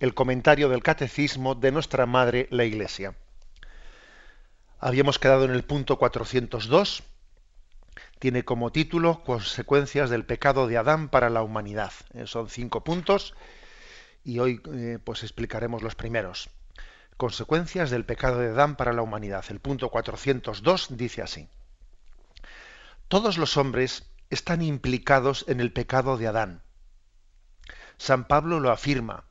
el comentario del catecismo de nuestra Madre la Iglesia. Habíamos quedado en el punto 402. Tiene como título Consecuencias del pecado de Adán para la humanidad. Eh, son cinco puntos y hoy eh, pues explicaremos los primeros. Consecuencias del pecado de Adán para la humanidad. El punto 402 dice así. Todos los hombres están implicados en el pecado de Adán. San Pablo lo afirma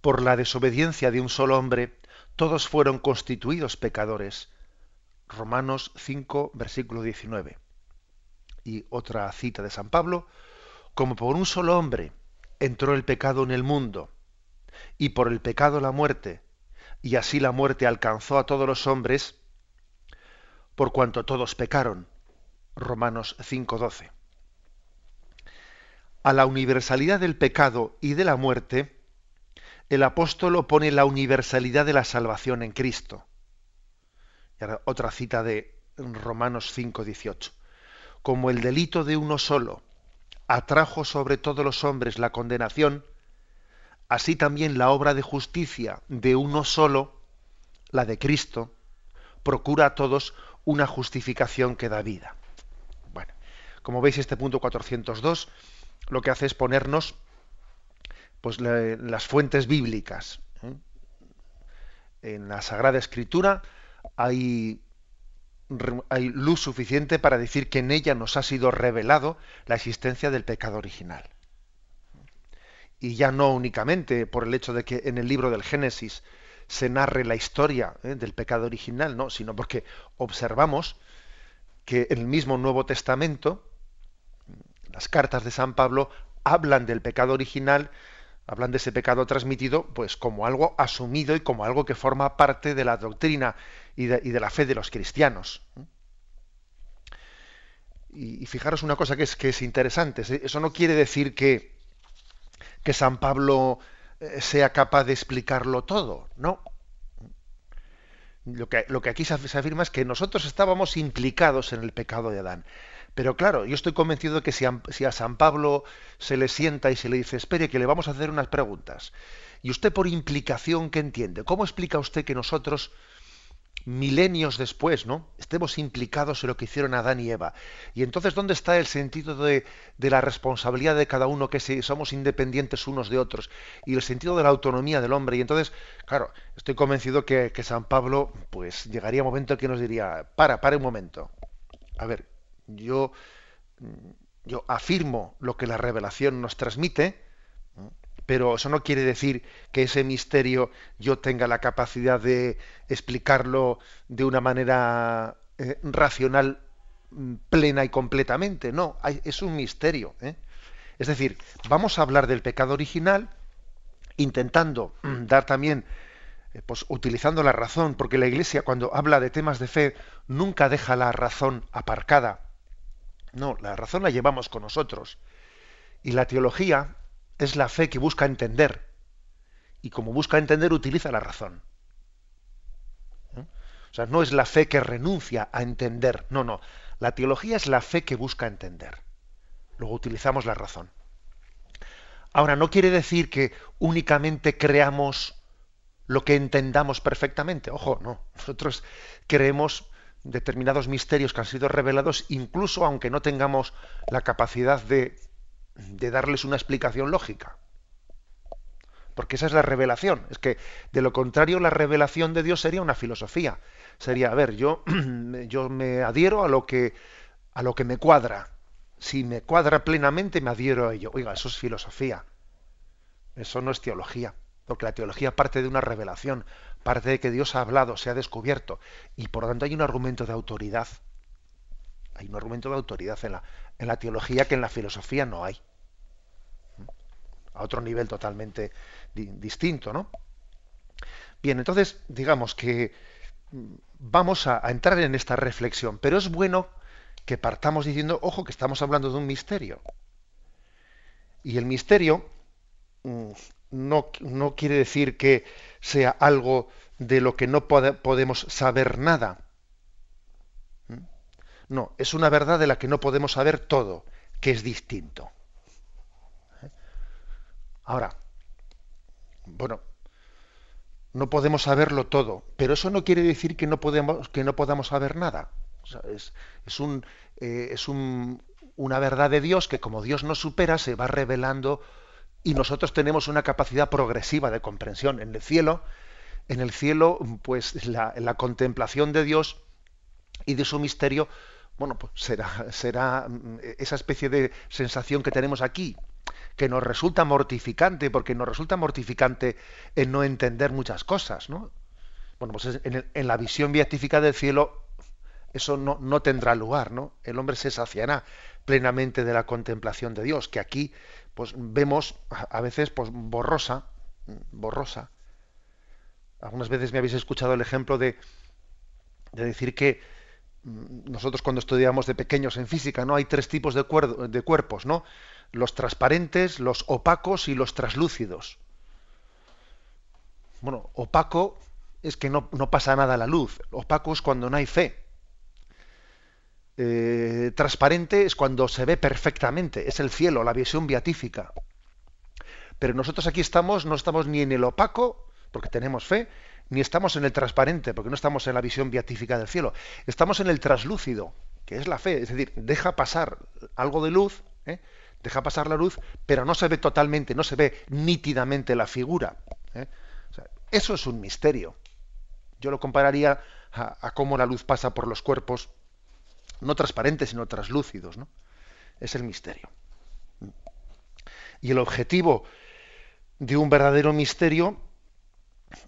por la desobediencia de un solo hombre, todos fueron constituidos pecadores. Romanos 5, versículo 19. Y otra cita de San Pablo, como por un solo hombre entró el pecado en el mundo, y por el pecado la muerte, y así la muerte alcanzó a todos los hombres, por cuanto todos pecaron. Romanos 5:12. A la universalidad del pecado y de la muerte, el apóstol opone la universalidad de la salvación en Cristo. Y ahora otra cita de Romanos 5, 18. Como el delito de uno solo atrajo sobre todos los hombres la condenación, así también la obra de justicia de uno solo, la de Cristo, procura a todos una justificación que da vida. Bueno, como veis, este punto 402 lo que hace es ponernos pues las fuentes bíblicas. ¿eh? En la Sagrada Escritura hay, hay luz suficiente para decir que en ella nos ha sido revelado la existencia del pecado original. Y ya no únicamente por el hecho de que en el libro del Génesis se narre la historia ¿eh? del pecado original, no, sino porque observamos que en el mismo Nuevo Testamento, las cartas de San Pablo hablan del pecado original hablan de ese pecado transmitido pues como algo asumido y como algo que forma parte de la doctrina y de, la fe de los cristianos. Y, fijaros una cosa que es, que es interesante, eso no quiere decir que, que San Pablo eh, sea capaz de explicarlo todo, no. Lo que, lo que aquí se afirma es que nosotros estábamos implicados en el pecado de Adán. Pero claro, yo estoy convencido que si a, San Pablo se le sienta y se le dice, espere, que le vamos a hacer unas preguntas, y usted por implicación, ¿qué entiende? ¿Cómo explica usted que nosotros, milenios después, ¿no? estemos implicados en lo que hicieron Adán y Eva? Y entonces, ¿dónde está el sentido de, la responsabilidad de cada uno, que si somos independientes unos de otros, y el sentido de la autonomía del hombre? Y entonces, claro, estoy convencido que, que San Pablo, pues llegaría un momento en que nos diría, para, para un momento. A ver, yo, yo afirmo lo que la revelación nos transmite, pero eso no quiere decir que ese misterio yo tenga la capacidad de explicarlo de una manera eh, racional mm, plena y completamente. No, es un misterio. ¿eh? Es decir, vamos a hablar del pecado original intentando mm, dar también, eh, pues utilizando la razón, porque la Iglesia cuando habla de temas de fe nunca deja la razón aparcada. No, la razón la llevamos con nosotros. Y la teología es la fe que busca entender. Y como busca entender, utiliza la razón. ¿Eh? O sea, no es la fe que renuncia a entender. No, no. La teología es la fe que busca entender. Luego utilizamos la razón. Ahora, no quiere decir que únicamente creamos lo que entendamos perfectamente. Ojo, no. Nosotros creemos determinados misterios que han sido revelados, incluso aunque no tengamos la capacidad de, de darles una explicación lógica. Porque esa es la revelación. Es que, de lo contrario, la revelación de Dios sería una filosofía. Sería, a ver, yo, yo me adhiero a lo que a lo que me cuadra. Si me cuadra plenamente, me adhiero a ello. Oiga, eso es filosofía. Eso no es teología. Porque la teología parte de una revelación, parte de que Dios ha hablado, se ha descubierto, y por lo tanto hay un argumento de autoridad. Hay un argumento de autoridad en la, en la teología que en la filosofía no hay. A otro nivel totalmente distinto, ¿no? Bien, entonces, digamos que mm, vamos a, entrar en esta reflexión, pero es bueno que partamos diciendo, ojo, que estamos hablando de un misterio. Y el misterio mm, no, no, quiere decir que sea algo de lo que no podemos saber nada. ¿Mm? No, es una verdad de la que no podemos saber todo, que es distinto. ¿Eh? Ahora, bueno, no podemos saberlo todo, pero eso no quiere decir que no, podemos, que no podamos saber nada. es, un, eh, es un, una verdad de Dios que como Dios nos supera se va revelando y nosotros tenemos una capacidad progresiva de comprensión. En el cielo, en el cielo, pues la, la contemplación de Dios y de su misterio, bueno, pues será, será mm, esa especie de sensación que tenemos aquí, que nos resulta mortificante, porque nos resulta mortificante en no entender muchas cosas, ¿no? Bueno, pues en, la visión beatífica del cielo eso no, no, tendrá lugar, ¿no? El hombre se saciará plenamente de la contemplación de Dios, que aquí pues vemos a veces pues borrosa, borrosa. Algunas veces me habéis escuchado el ejemplo de, de decir que mm, nosotros cuando estudiamos de pequeños en física, ¿no? Hay tres tipos de, de cuerpos, ¿no? los transparentes, los opacos y los traslúcidos. Bueno, opaco es que no, pasa nada a la luz. Opaco es cuando no hay fe. Eh, transparente es cuando se ve perfectamente. Es el cielo, la visión beatífica. Pero nosotros aquí estamos, no estamos ni en el opaco, porque tenemos fe, ni estamos en el transparente, porque no estamos en la visión beatífica del cielo. Estamos en el traslúcido, que es la fe. Es decir, deja pasar algo de luz. ¿eh? deja pasar la luz, pero no se ve totalmente, no se ve nítidamente la figura. ¿eh? eso es un misterio. Yo lo compararía a, cómo la luz pasa por los cuerpos, no transparentes, sino translúcidos. ¿no? Es el misterio. Y el objetivo de un verdadero misterio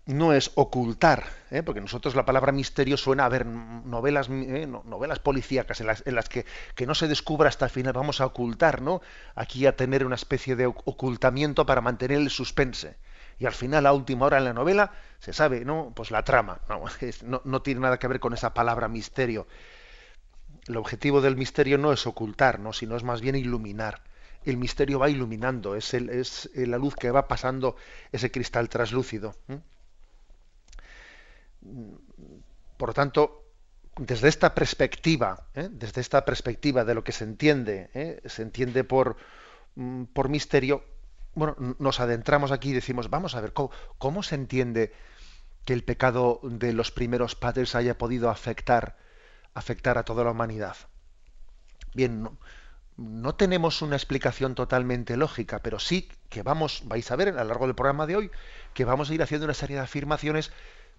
no es ocultar, ¿eh? porque nosotros la palabra misterio suena a ver novelas, ¿eh? novelas policíacas en las, que, que, no se descubra hasta el final, vamos a ocultar, ¿no? Aquí a tener una especie de ocultamiento para mantener el suspense. Y al final, a última hora en la novela, se sabe, ¿no? Pues la trama. No tiene nada que ver con esa palabra misterio. El objetivo del misterio no es ocultar, ¿no? sino es más bien iluminar el misterio va iluminando, es, es la luz que va pasando ese cristal traslúcido. Por lo tanto, desde esta perspectiva, ¿eh? desde esta perspectiva de lo que se entiende, ¿eh? se entiende por, mm, por misterio, bueno, nos adentramos aquí y decimos, vamos a ver, ¿cómo, se entiende que el pecado de los primeros padres haya podido afectar, afectar a toda la humanidad? Bien, no, tenemos una explicación totalmente lógica, pero sí que vamos, vais a ver a lo largo del programa de hoy, que vamos a ir haciendo una serie de afirmaciones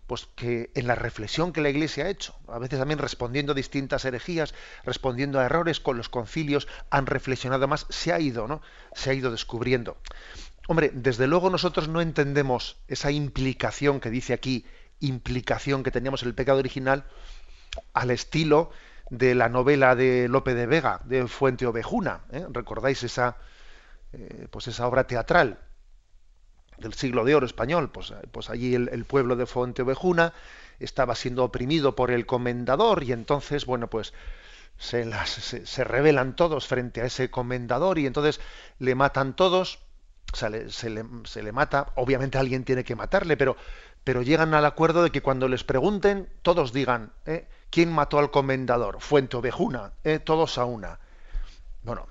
pues que en la reflexión que la Iglesia ha hecho, a veces también respondiendo a distintas herejías, respondiendo a errores con los concilios, han reflexionado más, se ha ido, ¿no? Se ha ido descubriendo. Hombre, desde luego nosotros no entendemos esa implicación que dice aquí, implicación que teníamos en el pecado original, al estilo de la novela de Lope de Vega, de Fuente Ovejuna. ¿eh? ¿Recordáis esa, eh, pues esa obra teatral? del siglo de oro español, pues, pues allí el, pueblo de Ovejuna estaba siendo oprimido por el comendador y entonces, bueno, pues se, las, se, rebelan todos frente a ese comendador y entonces le matan todos, o sea, se, le, se, le, mata, obviamente alguien tiene que matarle, pero, pero llegan al acuerdo de que cuando les pregunten, todos digan, ¿eh? ¿Quién mató al comendador? Fuente Ovejuna, ¿eh? todos a una. Bueno,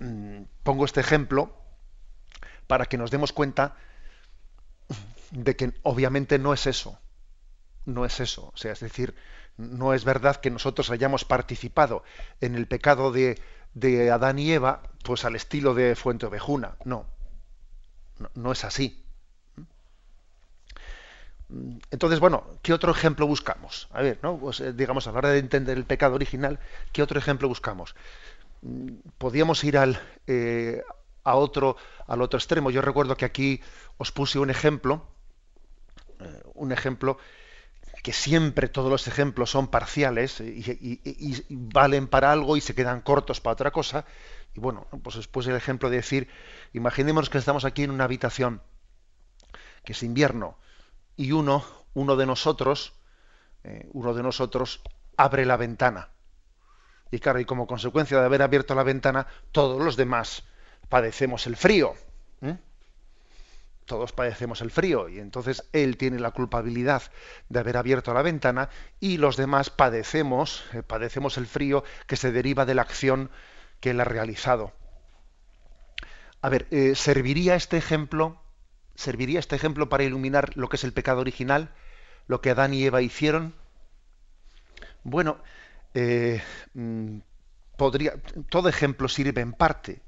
mm, pongo este ejemplo para que nos demos cuenta de que obviamente no es eso. No es eso. O sea, es decir, no es verdad que nosotros hayamos participado en el pecado de, Adán y Eva, pues al estilo de Fuente Ovejuna. No. No es así. Entonces, bueno, ¿qué otro ejemplo buscamos? A ver, ¿no? Pues, eh, digamos, a la hora de entender el pecado original, ¿qué otro ejemplo buscamos? Podíamos ir al, eh, a otro, al otro extremo. Yo recuerdo que aquí os puse un ejemplo eh, un ejemplo que siempre todos los ejemplos son parciales y, valen para algo y se quedan cortos para otra cosa. Y bueno, pues después el ejemplo de decir, imaginemos que estamos aquí en una habitación, que es invierno, y uno, uno de nosotros, eh, uno de nosotros abre la ventana. Y claro, y como consecuencia de haber abierto la ventana, todos los demás padecemos el frío. Todos padecemos el frío y entonces él tiene la culpabilidad de haber abierto la ventana y los demás padecemos, eh, padecemos el frío que se deriva de la acción que él ha realizado. A ver, eh, ¿serviría este ejemplo? ¿Serviría este ejemplo para iluminar lo que es el pecado original? ¿Lo que Adán y Eva hicieron? Bueno, eh, mm, podría, todo ejemplo sirve en parte,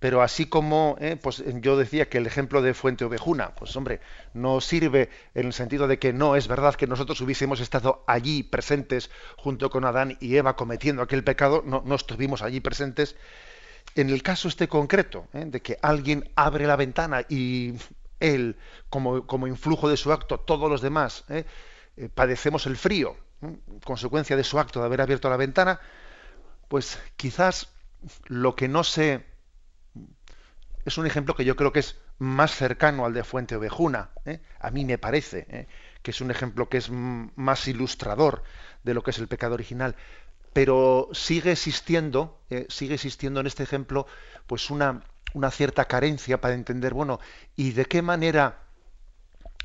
pero así como eh, pues yo decía que el ejemplo de Fuente Ovejuna, pues hombre, no sirve en el sentido de que no es verdad que nosotros hubiésemos estado allí presentes junto con Adán y Eva cometiendo aquel pecado, no, estuvimos allí presentes. En el caso este concreto, eh, de que alguien abre la ventana y él, como, como influjo de su acto, todos los demás, padecemos el frío, consecuencia de su acto de haber abierto la ventana, pues quizás lo que no se... Es un ejemplo que yo creo que es más cercano al de Fuente Ovejuna. ¿eh? A mí me parece ¿eh? que es un ejemplo que es más ilustrador de lo que es el pecado original. Pero sigue existiendo, ¿eh? sigue existiendo en este ejemplo, pues una, una cierta carencia para entender, bueno, ¿y de qué manera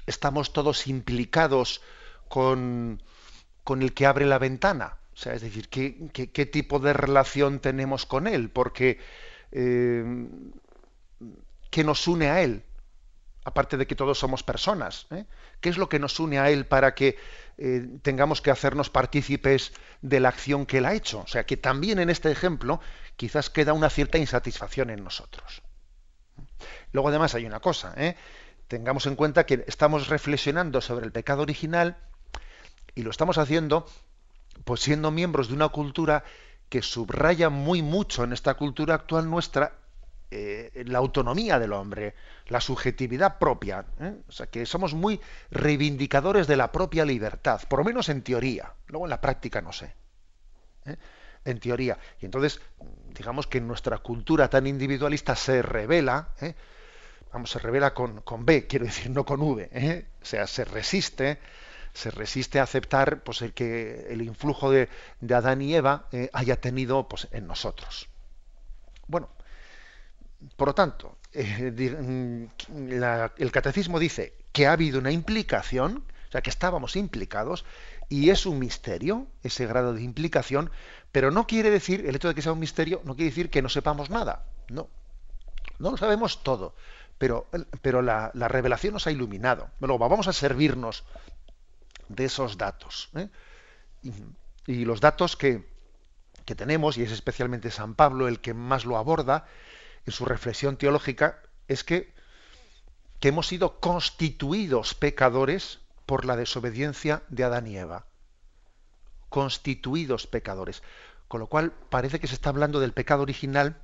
estamos todos implicados con, con el que abre la ventana. O sea, es decir, ¿qué, qué, tipo de relación tenemos con él? Porque, eh, ¿qué nos une a él? Aparte de que todos somos personas. ¿eh? ¿Qué es lo que nos une a él para que eh, tengamos que hacernos partícipes de la acción que él ha hecho? O sea, que también en este ejemplo quizás queda una cierta insatisfacción en nosotros. Luego además hay una cosa, tengamos en cuenta que estamos reflexionando sobre el pecado original, y lo estamos haciendo pues siendo miembros de una cultura que subraya muy mucho en esta cultura actual nuestra eh, la autonomía del hombre, la subjetividad propia. ¿eh? O sea, que somos muy reivindicadores de la propia libertad, por lo menos en teoría. Luego en la práctica no sé. ¿eh? En teoría. Y entonces, digamos que nuestra cultura tan individualista se revela, vamos, se revela con, con B, quiero decir, no con V. O sea, se resiste se resiste a aceptar pues, el que el influjo de, Adán y Eva haya tenido pues, en nosotros. Bueno, por lo tanto, eh, mm, el catecismo dice que ha habido una implicación, o sea, que estábamos implicados, y es un misterio ese grado de implicación, pero no quiere decir, el hecho de que sea un misterio, no quiere decir que no sepamos nada. No, no lo sabemos todo, pero, pero la, la revelación nos ha iluminado. Vamos a servirnos de esos datos. ¿eh? Y, los datos que, que, tenemos, y es especialmente San Pablo el que más lo aborda en su reflexión teológica, es que, que hemos sido constituidos pecadores por la desobediencia de Adán y Eva. Constituidos pecadores. Con lo cual parece que se está hablando del pecado original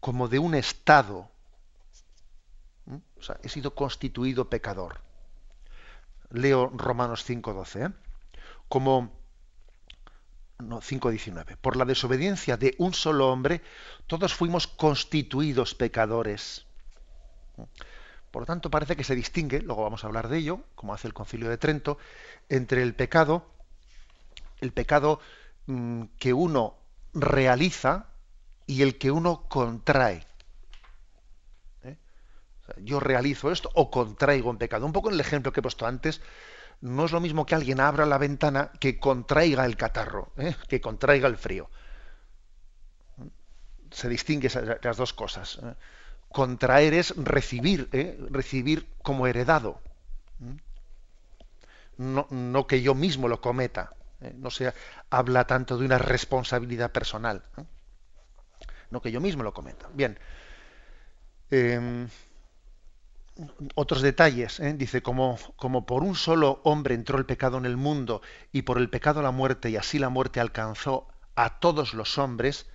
como de un estado. O sea, he sido constituido pecador leo Romanos 5.12, ¿eh? como no, 5.19. Por la desobediencia de un solo hombre, todos fuimos constituidos pecadores. Por lo tanto, parece que se distingue, luego vamos a hablar de ello, como hace el Concilio de Trento, entre el pecado, el pecado mm, que uno realiza y el que uno contrae yo realizo esto o contraigo un pecado. Un poco en el ejemplo que he puesto antes, no es lo mismo que alguien abra la ventana que contraiga el catarro, ¿eh? que contraiga el frío. Se distingue las dos cosas. ¿eh? Contraer es recibir, ¿eh? recibir como heredado. No, no, que yo mismo lo cometa. No se habla tanto de una responsabilidad personal. No que yo mismo lo cometa. Bien. Otros detalles. ¿eh? Dice, como, como por un solo hombre entró el pecado en el mundo y por el pecado la muerte y así la muerte alcanzó a todos los hombres,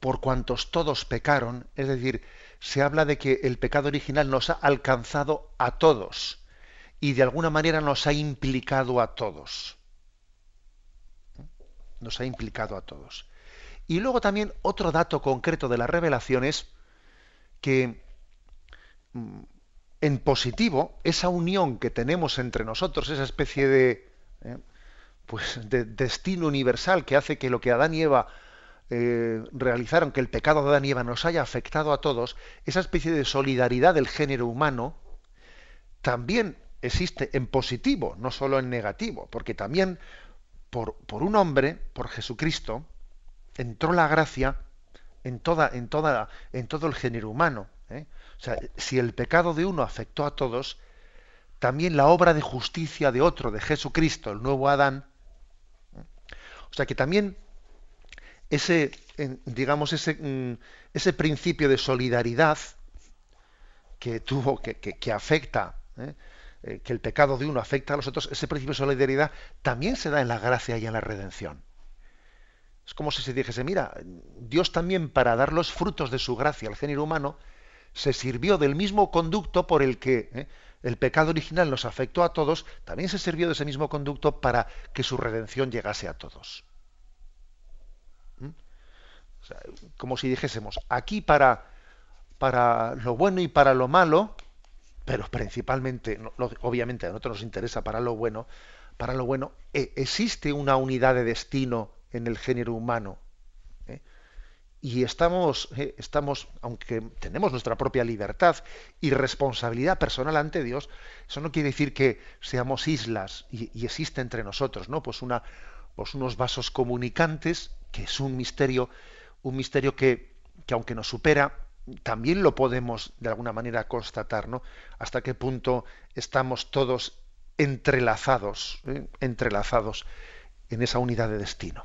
por cuantos todos pecaron, es decir, se habla de que el pecado original nos ha alcanzado a todos y de alguna manera nos ha implicado a todos. Nos ha implicado a todos. Y luego también otro dato concreto de las revelaciones que Mm, en positivo, esa unión que tenemos entre nosotros, esa especie de, eh, pues, de destino universal que hace que lo que Adán y Eva eh, realizaron, que el pecado de Adán y Eva nos haya afectado a todos, esa especie de solidaridad del género humano, también existe en positivo, no solo en negativo, porque también por, por un hombre, por Jesucristo, entró la gracia en toda, en toda, en todo el género humano. ¿eh? O sea, si el pecado de uno afectó a todos, también la obra de justicia de otro, de Jesucristo, el nuevo Adán. O sea que también ese, digamos, ese, mm, ese principio de solidaridad que tuvo, que, que, afecta, ¿eh? Eh, que el pecado de uno afecta a los otros, ese principio de solidaridad también se da en la gracia y en la redención. Es como si se dijese, mira, Dios también para dar los frutos de su gracia al género humano, se sirvió del mismo conducto por el que ¿eh? el pecado original nos afectó a todos, también se sirvió de ese mismo conducto para que su redención llegase a todos. ¿Mm? como si dijésemos, aquí para, para lo bueno y para lo malo, pero principalmente, obviamente a nosotros nos interesa para lo bueno, para lo bueno, e, existe una unidad de destino en el género humano. Y estamos, eh, estamos, aunque tenemos nuestra propia libertad y responsabilidad personal ante Dios, eso no quiere decir que seamos islas y, existe entre nosotros, ¿no? Pues una, pues unos vasos comunicantes, que es un misterio, un misterio que, que aunque nos supera, también lo podemos de alguna manera constatar, ¿no? Hasta qué punto estamos todos entrelazados, ¿eh? entrelazados en esa unidad de destino.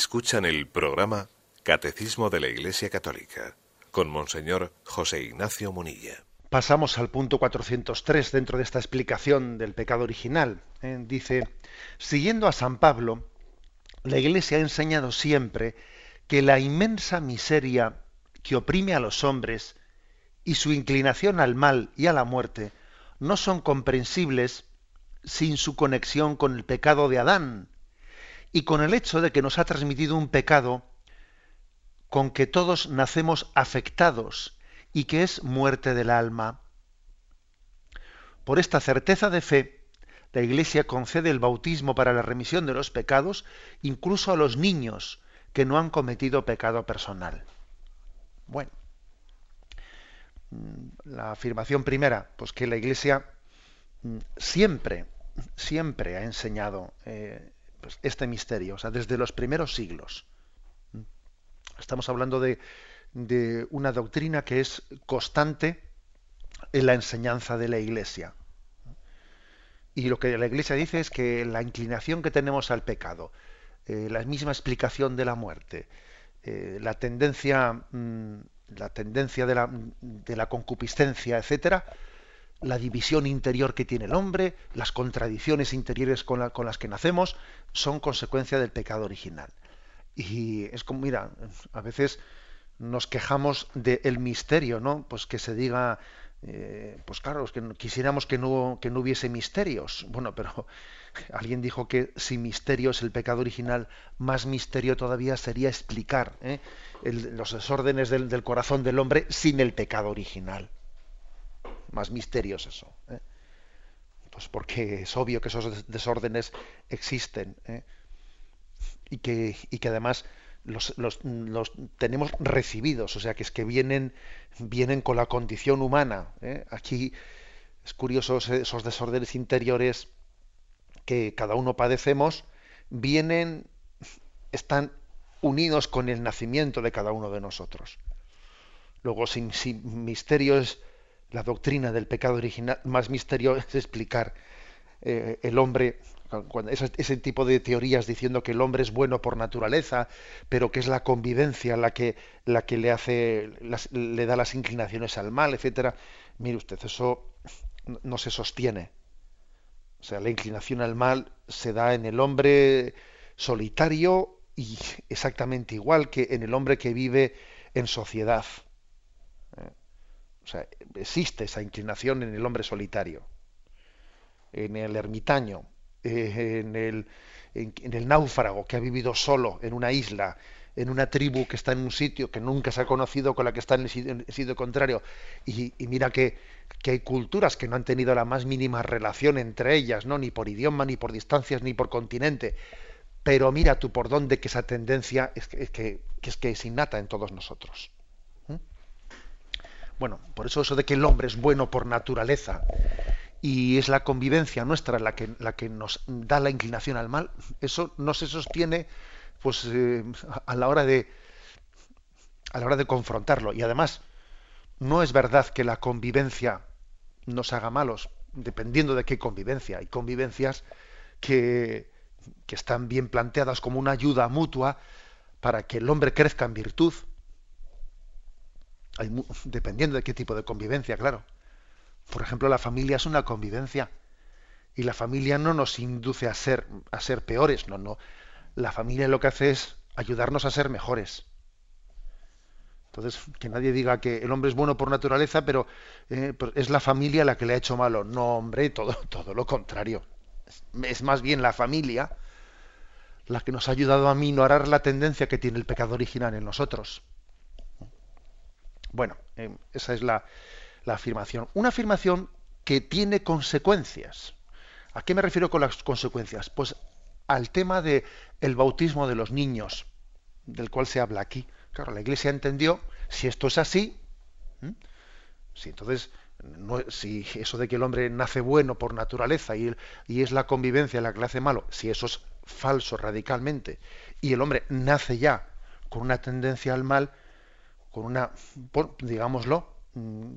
Escuchan el programa Catecismo de la Iglesia Católica con Monseñor José Ignacio Munilla. Pasamos al punto 403 dentro de esta explicación del pecado original. ¿eh? Dice, siguiendo a San Pablo, la Iglesia ha enseñado siempre que la inmensa miseria que oprime a los hombres y su inclinación al mal y a la muerte no son comprensibles sin su conexión con el pecado de Adán, y con el hecho de que nos ha transmitido un pecado con que todos nacemos afectados y que es muerte del alma. Por esta certeza de fe, la Iglesia concede el bautismo para la remisión de los pecados incluso a los niños que no han cometido pecado personal. Bueno, mm, la afirmación primera, pues que la Iglesia mm, siempre, siempre ha enseñado eh, pues, este misterio, o sea, desde los primeros siglos. Estamos hablando de, de una doctrina que es constante en la enseñanza de la Iglesia. Y lo que la Iglesia dice es que la inclinación que tenemos al pecado, eh, la misma explicación de la muerte, eh, la tendencia, mm, la tendencia de la, de la concupiscencia, etcétera, la división interior que tiene el hombre, las contradicciones interiores con, las que nacemos, son consecuencia del pecado original. Y es como, mira, a veces nos quejamos del misterio, ¿no? Pues que se diga eh, pues claro, es que quisiéramos que no, que no hubiese misterios. Bueno, pero alguien dijo que si misterio es el pecado original, más misterio todavía sería explicar ¿eh? los desórdenes del, corazón del hombre sin el pecado original. Más misterio es eso. ¿eh? Pues porque es obvio que esos desórdenes existen y, que, y que además los, los, los, tenemos recibidos, o sea que es que vienen, vienen con la condición humana. ¿eh? Aquí es curioso esos desórdenes interiores que cada uno padecemos, vienen, están unidos con el nacimiento de cada uno de nosotros. Luego, sin, sin misterio es la doctrina del pecado original, más misterio es explicar eh, el hombre ese, tipo de teorías diciendo que el hombre es bueno por naturaleza, pero que es la convivencia la que, la que le hace, le da las inclinaciones al mal, etcétera. Mire usted, eso no se sostiene. O sea, la inclinación al mal se da en el hombre solitario y exactamente igual que en el hombre que vive en sociedad. Sea, existe esa inclinación en el hombre solitario, en el ermitaño, eh, en, el, en, el náufrago que ha vivido solo en una isla, en una tribu que está en un sitio que nunca se ha conocido con la que está en el sitio, contrario. Y, mira que, que, hay culturas que no han tenido la más mínima relación entre ellas, ¿no? ni por idioma, ni por distancias, ni por continente. Pero mira tú por dónde que esa tendencia es que, es, que es innata en todos nosotros. Bueno, por eso eso de que el hombre es bueno por naturaleza y es la convivencia nuestra la que, la que nos da la inclinación al mal, eso no se sostiene pues eh, a la hora de a la hora de confrontarlo. Y además, no es verdad que la convivencia nos haga malos, dependiendo de qué convivencia. Hay convivencias que, que están bien planteadas como una ayuda mutua para que el hombre crezca en virtud. Dependiendo de qué tipo de convivencia, claro. Por ejemplo, la familia es una convivencia y la familia no nos induce a ser a ser peores, no, no. La familia lo que hace es ayudarnos a ser mejores. Entonces, que nadie diga que el hombre es bueno por naturaleza, pero eh, pues es la familia la que le ha hecho malo. No, hombre, todo, todo lo contrario. Es, más bien la familia la que nos ha ayudado a minorar la tendencia que tiene el pecado original en nosotros. Bueno, eh, esa es la, afirmación. Una afirmación que tiene consecuencias. ¿A qué me refiero con las consecuencias? Pues al tema de el bautismo de los niños, del cual se habla aquí. Claro, la Iglesia entendió, si esto es así, si entonces, si eso de que el hombre nace bueno por naturaleza y, y es la convivencia la que le hace malo, si eso es falso radicalmente, y el hombre nace ya con una tendencia al mal, con una, digámoslo, mm,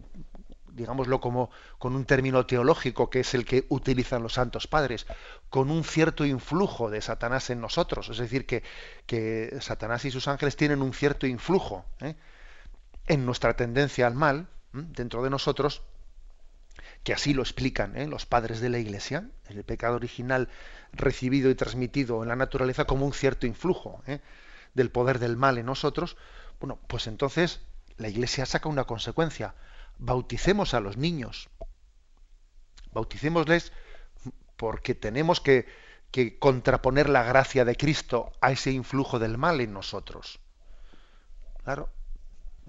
digámoslo como con un término teológico que es el que utilizan los santos padres, con un cierto influjo de Satanás en nosotros. Es decir, que, que Satanás y sus ángeles tienen un cierto influjo ¿eh? en nuestra tendencia al mal, dentro de nosotros, que así lo explican ¿eh? los padres de la Iglesia, el pecado original recibido y transmitido en la naturaleza como un cierto influjo ¿eh? del poder del mal en nosotros, bueno, pues entonces la Iglesia saca una consecuencia bauticemos a los niños. Bauticémosles porque tenemos que, contraponer la gracia de Cristo a ese influjo del mal en nosotros. Claro.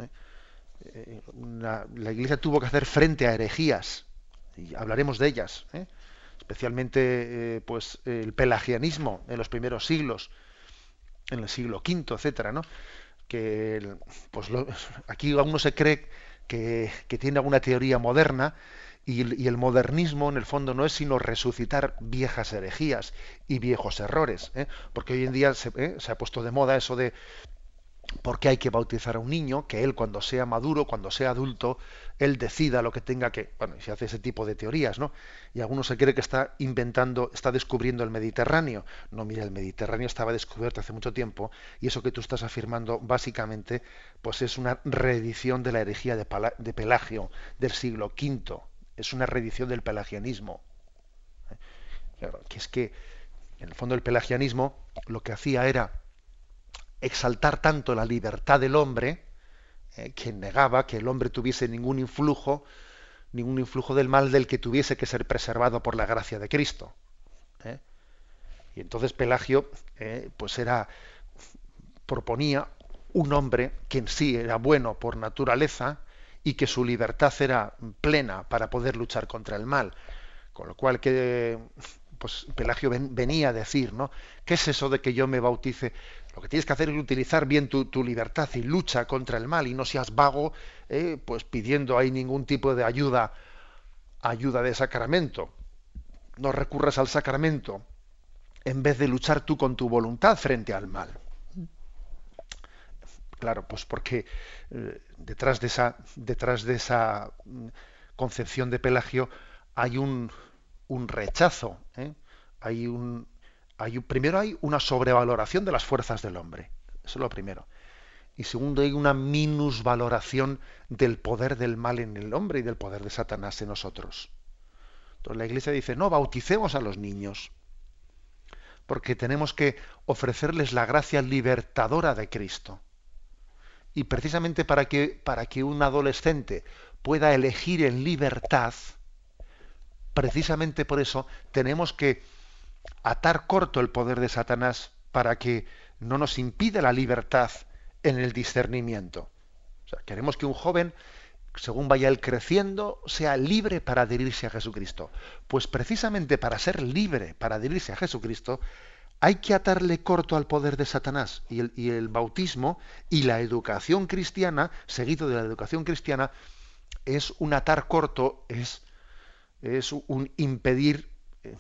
¿eh? Eh, la Iglesia tuvo que hacer frente a herejías, y hablaremos de ellas, ¿eh? especialmente pues el pelagianismo en los primeros siglos, en el siglo V, etcétera, ¿no? Que pues aquí uno se cree que, tiene alguna teoría moderna y, el modernismo en el fondo no es sino resucitar viejas herejías y viejos errores, ¿eh? porque hoy en día ¿eh? se, ha puesto de moda eso de por qué hay que bautizar a un niño, que él cuando sea maduro, cuando sea adulto, él decida lo que tenga que, bueno, y se hace ese tipo de teorías, ¿no? Y algunos se cree que está inventando, está descubriendo el Mediterráneo. No, mira, el Mediterráneo estaba descubierto hace mucho tiempo y eso que tú estás afirmando básicamente, pues es una reedición de la herejía de, Pelagio del siglo V. Es una reedición del pelagianismo. ¿eh? que es que, en el fondo, el pelagianismo lo que hacía era exaltar tanto la libertad del hombre, eh, que negaba que el hombre tuviese ningún influjo ningún influjo del mal del que tuviese que ser preservado por la gracia de Cristo. ¿eh? Y entonces Pelagio, eh, pues era, proponía un hombre que en sí era bueno por naturaleza y que su libertad era plena para poder luchar contra el mal. Con lo cual que pues Pelagio venía a decir, ¿no? ¿Qué es eso de que yo me bautice? Lo que tienes que hacer es utilizar bien tu, libertad y lucha contra el mal y no seas vago, eh, pues pidiendo ahí ningún tipo de ayuda, ayuda de sacramento. No recurras al sacramento en vez de luchar tú con tu voluntad frente al mal. Claro, pues porque eh, detrás de esa, detrás de esa mm, concepción de Pelagio hay un, un rechazo, ¿eh? hay un, primero hay una sobrevaloración de las fuerzas del hombre, eso es lo primero. Y segundo hay una minusvaloración del poder del mal en el hombre y del poder de Satanás en nosotros. Entonces la Iglesia dice, no, bauticemos a los niños, porque tenemos que ofrecerles la gracia libertadora de Cristo. Y precisamente para que, para que un adolescente pueda elegir en libertad, precisamente por eso tenemos que atar corto el poder de Satanás para que no nos impida la libertad en el discernimiento. Queremos que un joven, según vaya él creciendo, sea libre para adherirse a Jesucristo. Pues precisamente para ser libre, para adherirse a Jesucristo, hay que atarle corto al poder de Satanás. Y el, bautismo y la educación cristiana, seguido de la educación cristiana, es un atar corto, es es un impedir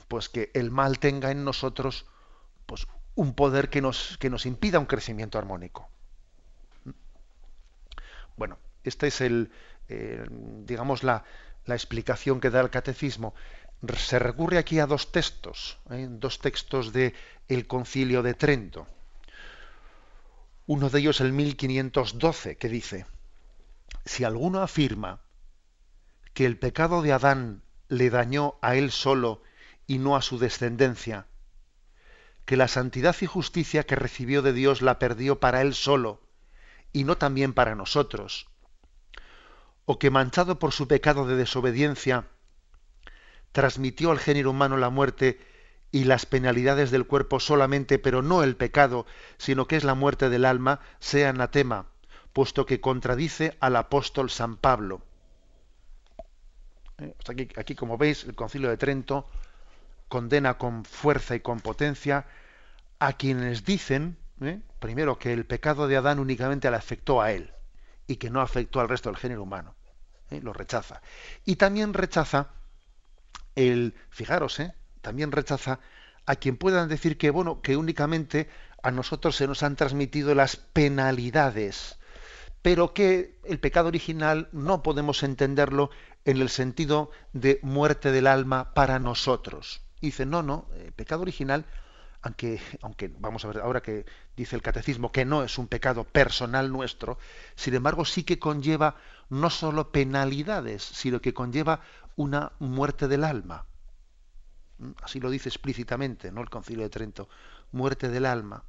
pues que el mal tenga en nosotros pues un poder que nos, que nos impida un crecimiento armónico. Bueno, esta es el, eh, digamos, la, la, explicación que da el catecismo. Se recurre aquí a dos textos, ¿eh? dos textos de el Concilio de Trento. Uno de ellos el 1512, que dice, si alguno afirma que el pecado de Adán le dañó a él solo y no a su descendencia, que la santidad y justicia que recibió de Dios la perdió para él solo y no también para nosotros, o que manchado por su pecado de desobediencia, transmitió al género humano la muerte y las penalidades del cuerpo solamente, pero no el pecado, sino que es la muerte del alma, sea anatema, puesto que contradice al apóstol San Pablo ¿eh? aquí, como veis, el Concilio de Trento condena con fuerza y con potencia a quienes dicen, ¿eh? primero, que el pecado de Adán únicamente le afectó a él y que no afectó al resto del género humano. ¿eh? Lo rechaza. Y también rechaza el, fijaros, también rechaza a quien puedan decir que, bueno, que únicamente a nosotros se nos han transmitido las penalidades, pero que el pecado original no podemos entenderlo en el sentido de muerte del alma para nosotros. Dice, no, no, el pecado original, aunque, aunque vamos a ver ahora que dice el catecismo que no es un pecado personal nuestro, sin embargo sí que conlleva no solo penalidades, sino que conlleva una muerte del alma. ¿Mm? Así lo dice explícitamente, ¿no? El Concilio de Trento, muerte del alma.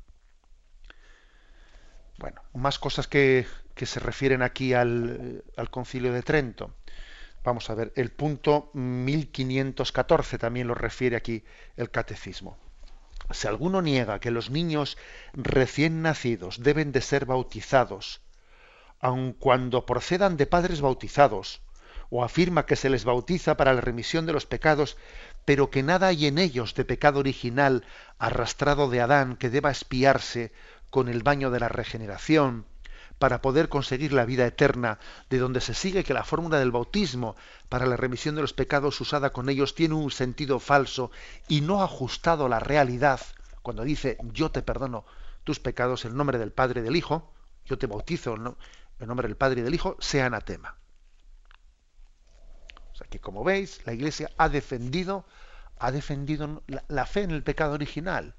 Bueno, más cosas que, que se refieren aquí al, al Concilio de Trento. Vamos a ver, el punto 1514 también lo refiere aquí el catecismo. Si alguno niega que los niños recién nacidos deben de ser bautizados, aun cuando procedan de padres bautizados, o afirma que se les bautiza para la remisión de los pecados, pero que nada hay en ellos de pecado original arrastrado de Adán que deba espiarse con el baño de la regeneración, para poder conseguir la vida eterna, de donde se sigue que la fórmula del bautismo para la remisión de los pecados usada con ellos tiene un sentido falso y no ajustado a la realidad, cuando dice yo te perdono tus pecados en nombre del Padre y del Hijo, yo te bautizo en nombre del Padre y del Hijo, sea anatema. O sea que como veis, la Iglesia ha defendido, ha defendido la, la fe en el pecado original,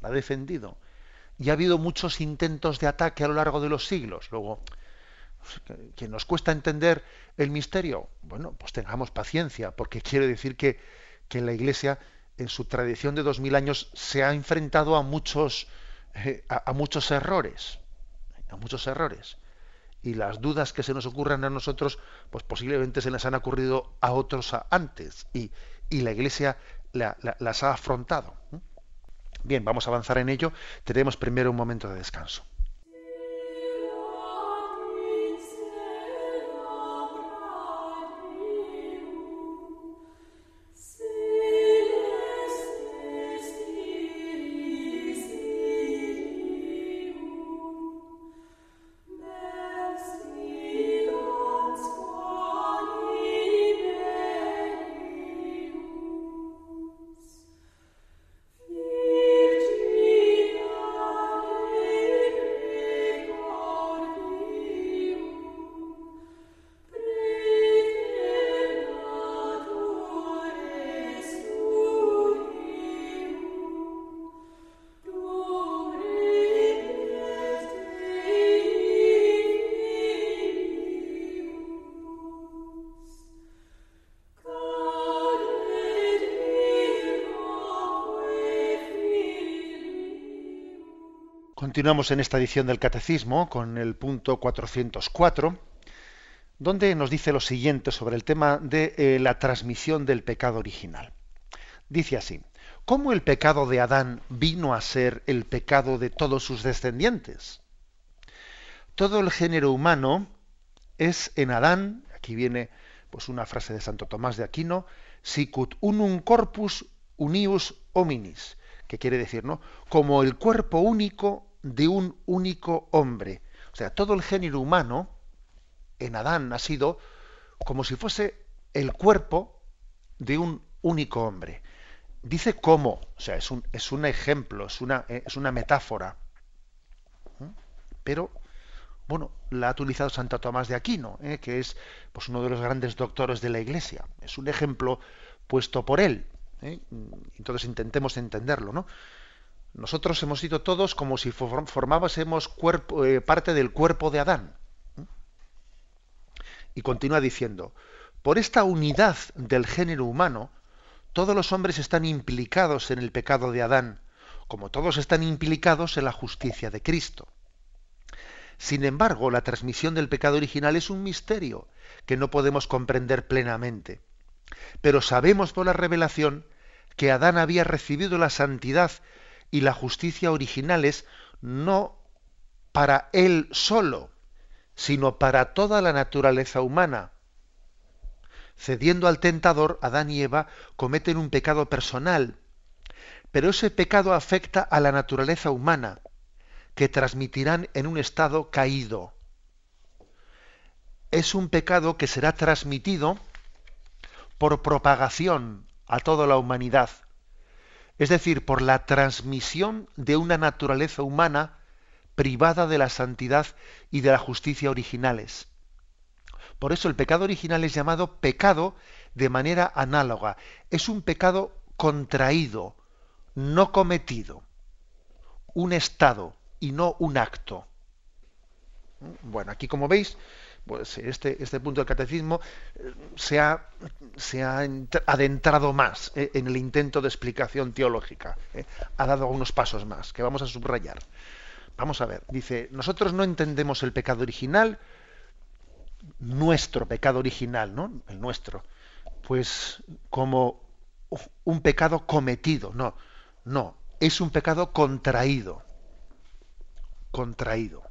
la ha defendido y ha habido muchos intentos de ataque a lo largo de los siglos. Luego, que nos cuesta entender el misterio, bueno, pues tengamos paciencia, porque quiere decir que, que la Iglesia, en su tradición de dos mil años, se ha enfrentado a muchos, eh, a, muchos errores, a muchos errores. y las dudas que se nos ocurran a nosotros, pues posiblemente se les han ocurrido a otros antes y, la Iglesia las ha afrontado. Bien, vamos a avanzar en ello. Tenemos primero un momento de descanso. Continuamos en esta edición del Catecismo con el punto 404, donde nos dice lo siguiente sobre el tema de eh, la transmisión del pecado original. Dice así, ¿cómo el pecado de Adán vino a ser el pecado de todos sus descendientes? Todo el género humano es en Adán, aquí viene pues una frase de Santo Tomás de Aquino, sicut unum corpus unius hominis, que quiere decir, ¿no? Como el cuerpo único de un único hombre. O sea, todo el género humano en Adán ha sido como si fuese el cuerpo de un único hombre. Dice cómo, o sea, es un, es un ejemplo, es una, eh, es una metáfora. ¿Mm? Pero, bueno, la ha utilizado Santo Tomás de Aquino, ¿eh? que es pues, uno de los grandes doctores de la Iglesia. Es un ejemplo puesto por él. ¿eh? Entonces intentemos entenderlo, ¿no? Nosotros hemos sido todos como si formásemos cuerpo, eh, parte del cuerpo de Adán. Y continúa diciendo, por esta unidad del género humano, todos los hombres están implicados en el pecado de Adán, como todos están implicados en la justicia de Cristo. Sin embargo, la transmisión del pecado original es un misterio que no podemos comprender plenamente. Pero sabemos por la revelación que Adán había recibido la santidad y la justicia originales no para él solo, sino para toda la naturaleza humana. Cediendo al tentador, Adán y Eva cometen un pecado personal, pero ese pecado afecta a la naturaleza humana, que transmitirán en un estado caído. Es un pecado que será transmitido por propagación a toda la humanidad es decir, por la transmisión de una naturaleza humana privada de la santidad y de la justicia originales. Por eso el pecado original es llamado pecado de manera análoga. Es un pecado contraído, no cometido, un estado y no un acto. Bueno, aquí como veis, pues este, este punto del catecismo eh, se ha, se ha adentrado más eh, en el intento de explicación teológica. Eh, ha dado unos pasos más que vamos a subrayar. Vamos a ver, dice, nosotros no entendemos el pecado original, nuestro pecado original, ¿no? El nuestro, pues como un pecado cometido, no, no, es un pecado contraído, contraído.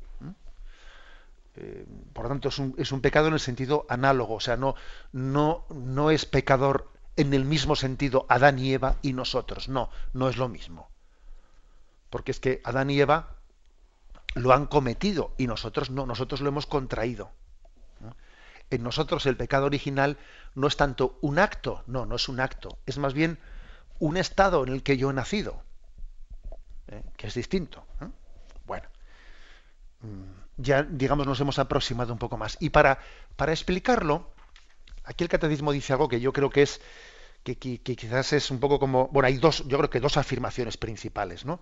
Eh, por lo tanto, es un, pecado en el sentido análogo, o sea, no, no, no es pecador en el mismo sentido Adán y Eva y nosotros, no, no es lo mismo. Porque es que Adán y Eva lo han cometido y nosotros no, nosotros lo hemos contraído. En nosotros el pecado original no es tanto un acto, no, no es un acto, es más bien un estado en el que yo he nacido, ¿eh? que es distinto. Bueno. Mm, ya, digamos, nos hemos aproximado un poco más. Y para, para explicarlo, aquí el catecismo dice algo que yo creo que es, que, quizás es un poco como, bueno, hay dos, yo creo que dos afirmaciones principales, ¿no?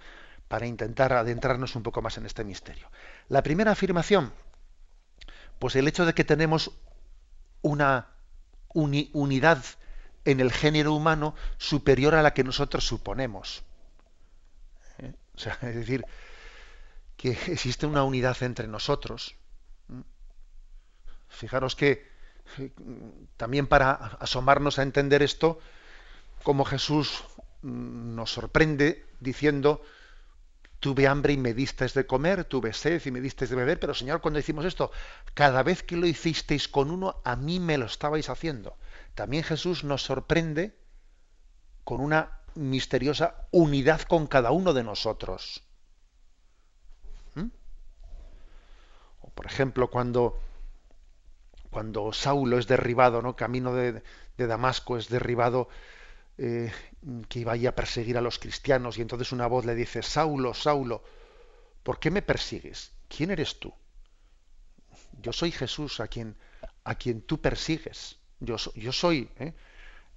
Para intentar adentrarnos un poco más en este misterio. La primera afirmación, pues el hecho de que tenemos una unidad en el género humano superior a la que nosotros suponemos. ¿Eh? O sea, es decir, que existe una unidad entre nosotros. Fijaros que eh, también para asomarnos a entender esto, como Jesús mm, nos sorprende diciendo, tuve hambre y me distes de comer, tuve sed y me distes de beber, pero Señor, cuando decimos esto, cada vez que lo hicisteis con uno, a mí me lo estabais haciendo. También Jesús nos sorprende con una misteriosa unidad con cada uno de nosotros. ¿Mm? O por ejemplo, cuando, cuando Saulo es derribado, ¿no? Camino de, de Damasco es derribado eh, que iba a perseguir a los cristianos y entonces una voz le dice, Saulo, Saulo, ¿por qué me persigues? ¿Quién eres tú? Yo soy Jesús a quien, a quien tú persigues. Yo, soy, ¿eh?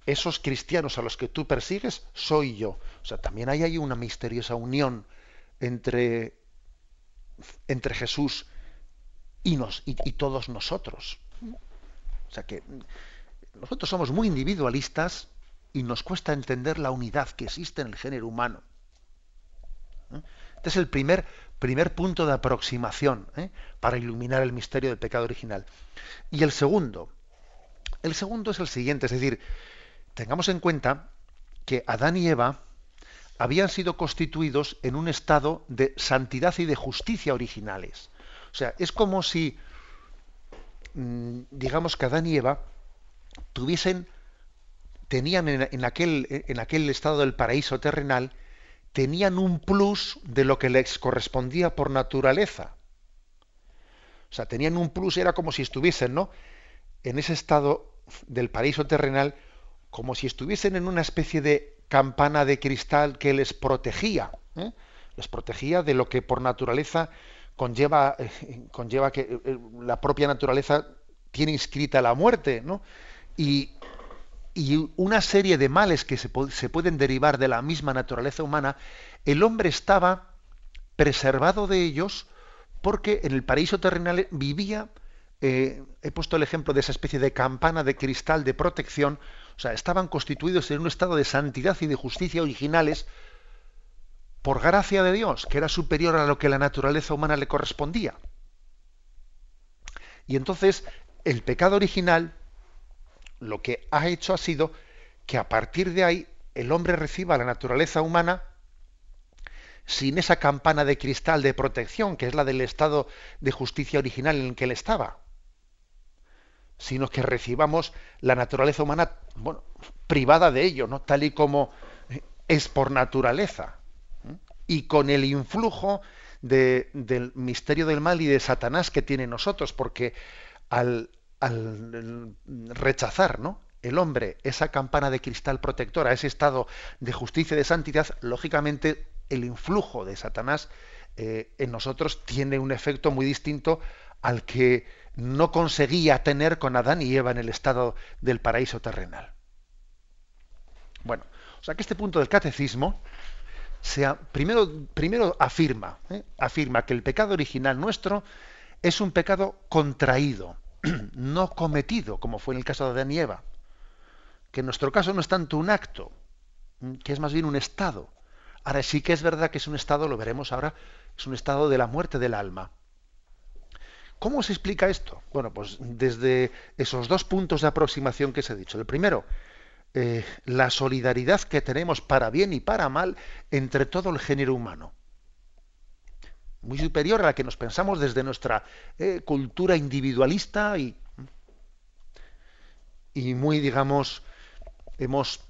esos cristianos a los que tú persigues, soy yo. O sea, también hay ahí una misteriosa unión entre, entre Jesús y, nos, y todos nosotros. O sea que nosotros somos muy individualistas y nos cuesta entender la unidad que existe en el género humano. ¿Eh? Este es el primer, primer punto de aproximación ¿eh? para iluminar el misterio del pecado original. Y el segundo, el segundo es el siguiente, es decir, tengamos en cuenta que Adán y Eva habían sido constituidos en un estado de santidad y de justicia originales. O sea, es como si, mm, digamos que Adán y Eva tuviesen tenían en, aquel, en aquel estado del paraíso terrenal, tenían un plus de lo que les correspondía por naturaleza. O sea, tenían un plus, era como si estuviesen, ¿no? En ese estado del paraíso terrenal, como si estuviesen en una especie de campana de cristal que les protegía. ¿eh? Les protegía de lo que por naturaleza conlleva, eh, conlleva que eh, la propia naturaleza tiene inscrita la muerte, ¿no? Y, y una serie de males que se, pueden derivar de la misma naturaleza humana, el hombre estaba preservado de ellos porque en el paraíso terrenal vivía, eh, he puesto el ejemplo de esa especie de campana de cristal de protección, o sea, estaban constituidos en un estado de santidad y de justicia originales por gracia de Dios, que era superior a lo que la naturaleza humana le correspondía. Y entonces el pecado original lo que ha hecho ha sido que a partir de ahí el hombre reciba la naturaleza humana sin esa campana de cristal de protección, que es la del estado de justicia original en el que él estaba, sino que recibamos la naturaleza humana bueno, privada de ello, ¿no? tal y como es por naturaleza, y con el influjo del misterio del mal y de Satanás que tiene nosotros, porque al, al rechazar ¿no? el hombre esa campana de cristal protectora, ese estado de justicia y de santidad, lógicamente el influjo de Satanás eh, en nosotros tiene un efecto muy distinto al que no conseguía tener con Adán y Eva en el estado del paraíso terrenal. Bueno, o sea que este punto del catecismo sea, primero, primero afirma, ¿eh? afirma que el pecado original nuestro es un pecado contraído, no cometido, como fue en el caso de Adán y Eva. Que en nuestro caso no es tanto un acto, que es más bien un estado. Ahora sí que es verdad que es un estado, lo veremos ahora, es un estado de la muerte del alma. ¿Cómo se explica esto? Bueno, pues desde esos dos puntos de aproximación que se ha dicho. El primero, eh, la solidaridad que tenemos para bien y para mal entre todo el género humano muy superior a la que nos pensamos desde nuestra eh, cultura individualista y, y muy, digamos, hemos,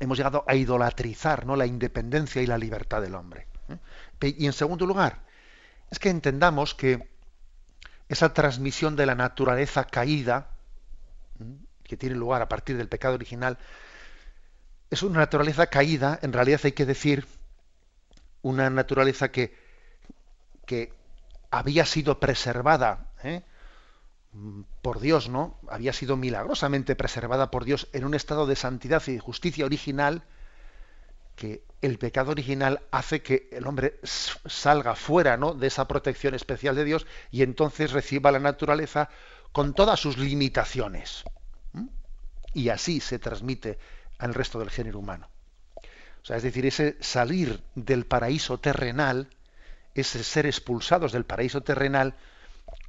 hemos llegado a idolatrizar ¿no? la independencia y la libertad del hombre. Y en segundo lugar, es que entendamos que esa transmisión de la naturaleza caída. Que tiene lugar a partir del pecado original, es una naturaleza caída, en realidad hay que decir, una naturaleza que que había sido preservada ¿eh? por Dios, ¿no? Había sido milagrosamente preservada por Dios en un estado de santidad y justicia original, que el pecado original hace que el hombre salga fuera ¿no? de esa protección especial de Dios y entonces reciba la naturaleza con todas sus limitaciones. Y así se transmite al resto del género humano. O sea, es decir, ese salir del paraíso terrenal, ese ser expulsados del paraíso terrenal,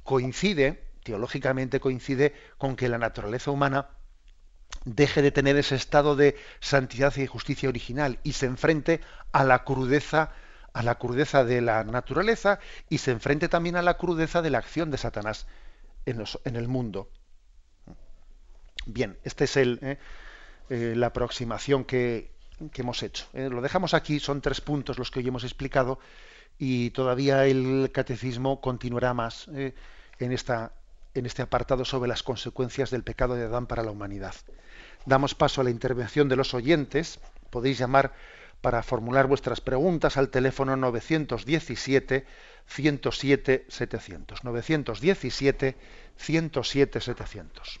coincide, teológicamente coincide con que la naturaleza humana deje de tener ese estado de santidad y justicia original y se enfrente a la crudeza a la crudeza de la naturaleza y se enfrente también a la crudeza de la acción de Satanás en, en el mundo. Bien, esta es el, eh, eh, la aproximación que, hemos hecho. Eh. lo dejamos aquí, son tres puntos los que hoy hemos explicado y todavía el catecismo continuará más en, en este apartado sobre las consecuencias del pecado de Adán para la humanidad. Damos paso a la intervención de los oyentes. Podéis llamar para formular vuestras preguntas al teléfono 917 107 700. 917 107 700.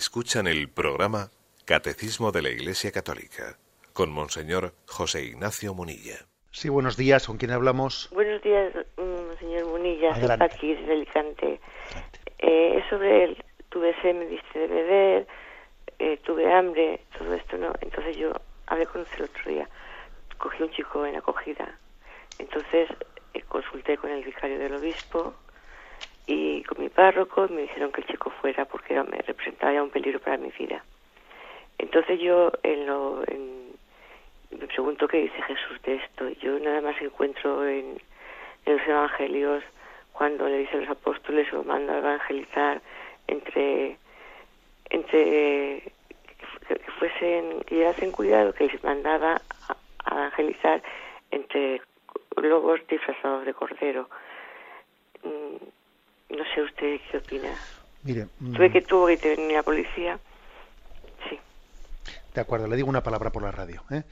Escuchan el programa Catecismo de la Iglesia Católica con Monseñor José Ignacio Munilla. Sí, buenos días. ¿Con quién hablamos? Buenos días, Monseñor Munilla. Soy aquí desde Alicante. Eh, es sobre el tuve sed, me diste de beber, eh, tuve hambre, todo esto, ¿no? Entonces yo hablé con usted el otro día. Cogí un chico en acogida. Entonces eh, consulté con el vicario del obispo y con mi párroco me dijeron que el chico fuera porque me representaba ya un peligro para mi vida. Entonces yo en lo, me pregunto qué dice Jesús de esto. Yo nada más encuentro en, los evangelios cuando le dice a los apóstoles o manda a evangelizar entre entre que, fuesen que llevasen cuidado que les mandaba a, evangelizar entre lobos disfrazados de cordero. Mm, no sé usted qué opina. Mire, Tuve mm. que tuvo que la policía de acuerdo, le digo una palabra por la radio. ¿eh?